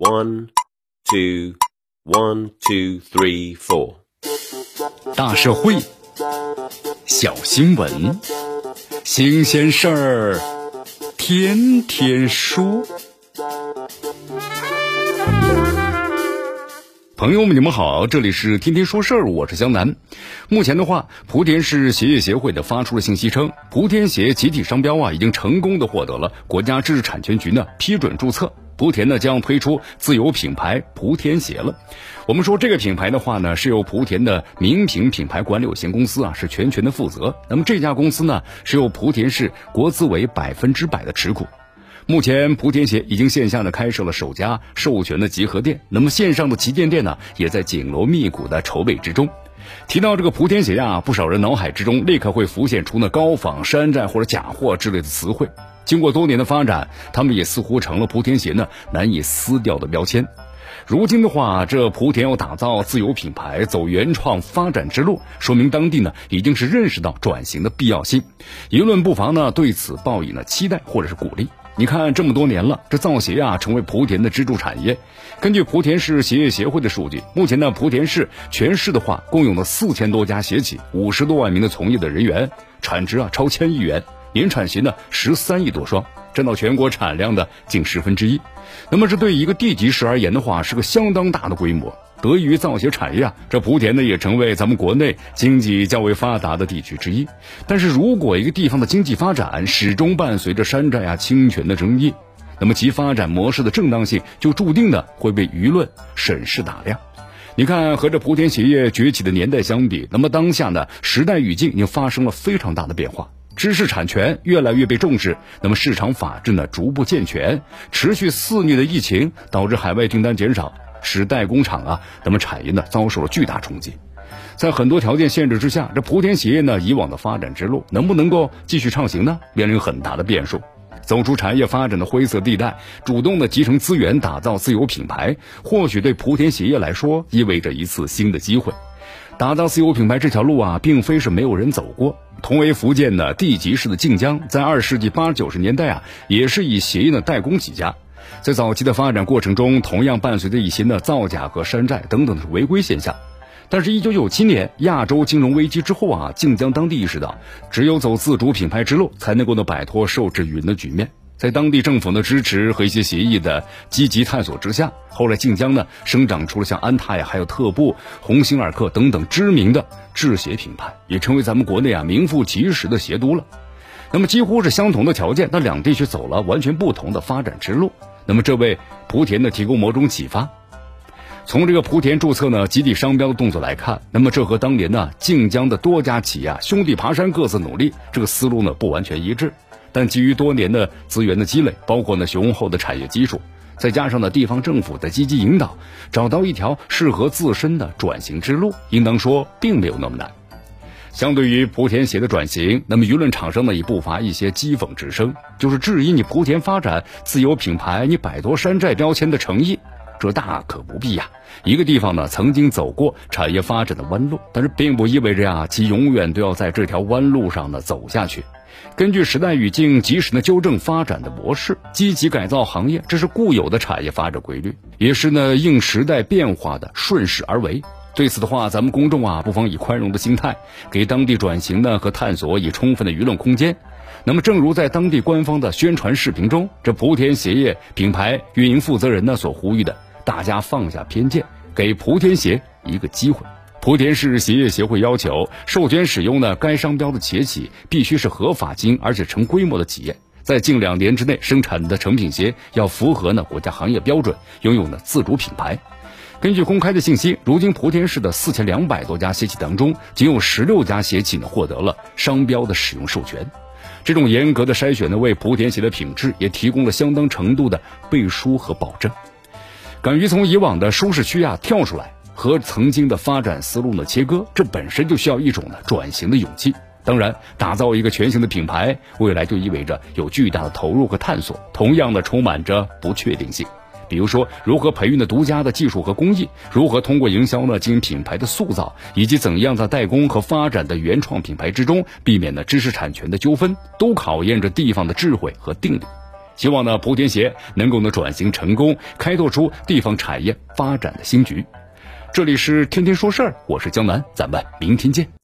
One, two, one, two, three, four。大社会，小新闻，新鲜事儿，天天说。朋友们，你们好，这里是天天说事儿，我是江南。目前的话，莆田市鞋业协会的发出了信息称，莆田鞋集体商标啊，已经成功的获得了国家知识产权局呢批准注册。莆田呢将推出自有品牌莆田鞋了。我们说这个品牌的话呢，是由莆田的名品品牌管理有限公司啊是全权的负责。那么这家公司呢是由莆田市国资委百分之百的持股。目前莆田鞋已经线下的开设了首家授权的集合店，那么线上的旗舰店呢也在紧锣密鼓的筹备之中。提到这个莆田鞋呀，不少人脑海之中立刻会浮现出那高仿、山寨或者假货之类的词汇。经过多年的发展，他们也似乎成了莆田鞋呢难以撕掉的标签。如今的话，这莆田要打造自有品牌、走原创发展之路，说明当地呢已经是认识到转型的必要性。舆论不妨呢对此报以呢期待或者是鼓励。你看这么多年了，这造鞋啊成为莆田的支柱产业。根据莆田市鞋业协会的数据，目前呢莆田市全市的话共有了四千多家鞋企，五十多万名的从业的人员，产值啊超千亿元。年产鞋呢十三亿多双，占到全国产量的近十分之一。那么这对一个地级市而言的话，是个相当大的规模。得益于造鞋产业啊，这莆田呢也成为咱们国内经济较为发达的地区之一。但是如果一个地方的经济发展始终伴随着山寨啊侵权的争议，那么其发展模式的正当性就注定的会被舆论审视打量。你看，和这莆田鞋业崛起的年代相比，那么当下呢时代语境已经发生了非常大的变化。知识产权越来越被重视，那么市场法治呢逐步健全，持续肆虐的疫情导致海外订单减少，使代工厂啊，那么产业呢遭受了巨大冲击。在很多条件限制之下，这莆田鞋业呢以往的发展之路能不能够继续畅行呢？面临很大的变数。走出产业发展的灰色地带，主动的集成资源，打造自有品牌，或许对莆田鞋业来说意味着一次新的机会。打造自有品牌这条路啊，并非是没有人走过。同为福建的地级市的晋江，在二世纪八九十年代啊，也是以鞋业的代工起家。在早期的发展过程中，同样伴随着一些的造假和山寨等等的违规现象。但是，一九九七年亚洲金融危机之后啊，晋江当地意识到，只有走自主品牌之路，才能够呢摆脱受制于人的局面。在当地政府的支持和一些协议的积极探索之下，后来晋江呢生长出了像安踏呀、还有特步、鸿星尔克等等知名的制鞋品牌，也成为咱们国内啊名副其实的鞋都了。那么几乎是相同的条件，那两地却走了完全不同的发展之路。那么这为莆田呢提供某种启发。从这个莆田注册呢集体商标的动作来看，那么这和当年呢晋江的多家企业啊兄弟爬山各自努力这个思路呢不完全一致。但基于多年的资源的积累，包括呢雄厚的产业基础，再加上呢地方政府的积极引导，找到一条适合自身的转型之路，应当说并没有那么难。相对于莆田鞋的转型，那么舆论场上呢也不乏一些讥讽之声，就是质疑你莆田发展自有品牌，你摆脱山寨标签的诚意，这大可不必呀。一个地方呢曾经走过产业发展的弯路，但是并不意味着呀其永远都要在这条弯路上呢走下去。根据时代语境，及时的纠正发展的模式，积极改造行业，这是固有的产业发展规律，也是呢应时代变化的顺势而为。对此的话，咱们公众啊，不妨以宽容的心态，给当地转型呢和探索以充分的舆论空间。那么，正如在当地官方的宣传视频中，这莆田鞋业品牌运营负责人呢所呼吁的，大家放下偏见，给莆田鞋一个机会。莆田市鞋业协会要求，授权使用呢该商标的鞋企必须是合法经营而且成规模的企业，在近两年之内生产的成品鞋要符合呢国家行业标准，拥有呢自主品牌。根据公开的信息，如今莆田市的四千两百多家鞋企当中，仅有十六家鞋企呢获得了商标的使用授权。这种严格的筛选呢，为莆田鞋的品质也提供了相当程度的背书和保证。敢于从以往的舒适区啊跳出来。和曾经的发展思路呢切割，这本身就需要一种呢转型的勇气。当然，打造一个全新的品牌，未来就意味着有巨大的投入和探索，同样的充满着不确定性。比如说，如何培育呢独家的技术和工艺，如何通过营销呢进行品牌的塑造，以及怎样在代工和发展的原创品牌之中避免呢知识产权的纠纷，都考验着地方的智慧和定力。希望呢莆田鞋能够能转型成功，开拓出地方产业发展的新局。这里是天天说事儿，我是江南，咱们明天见。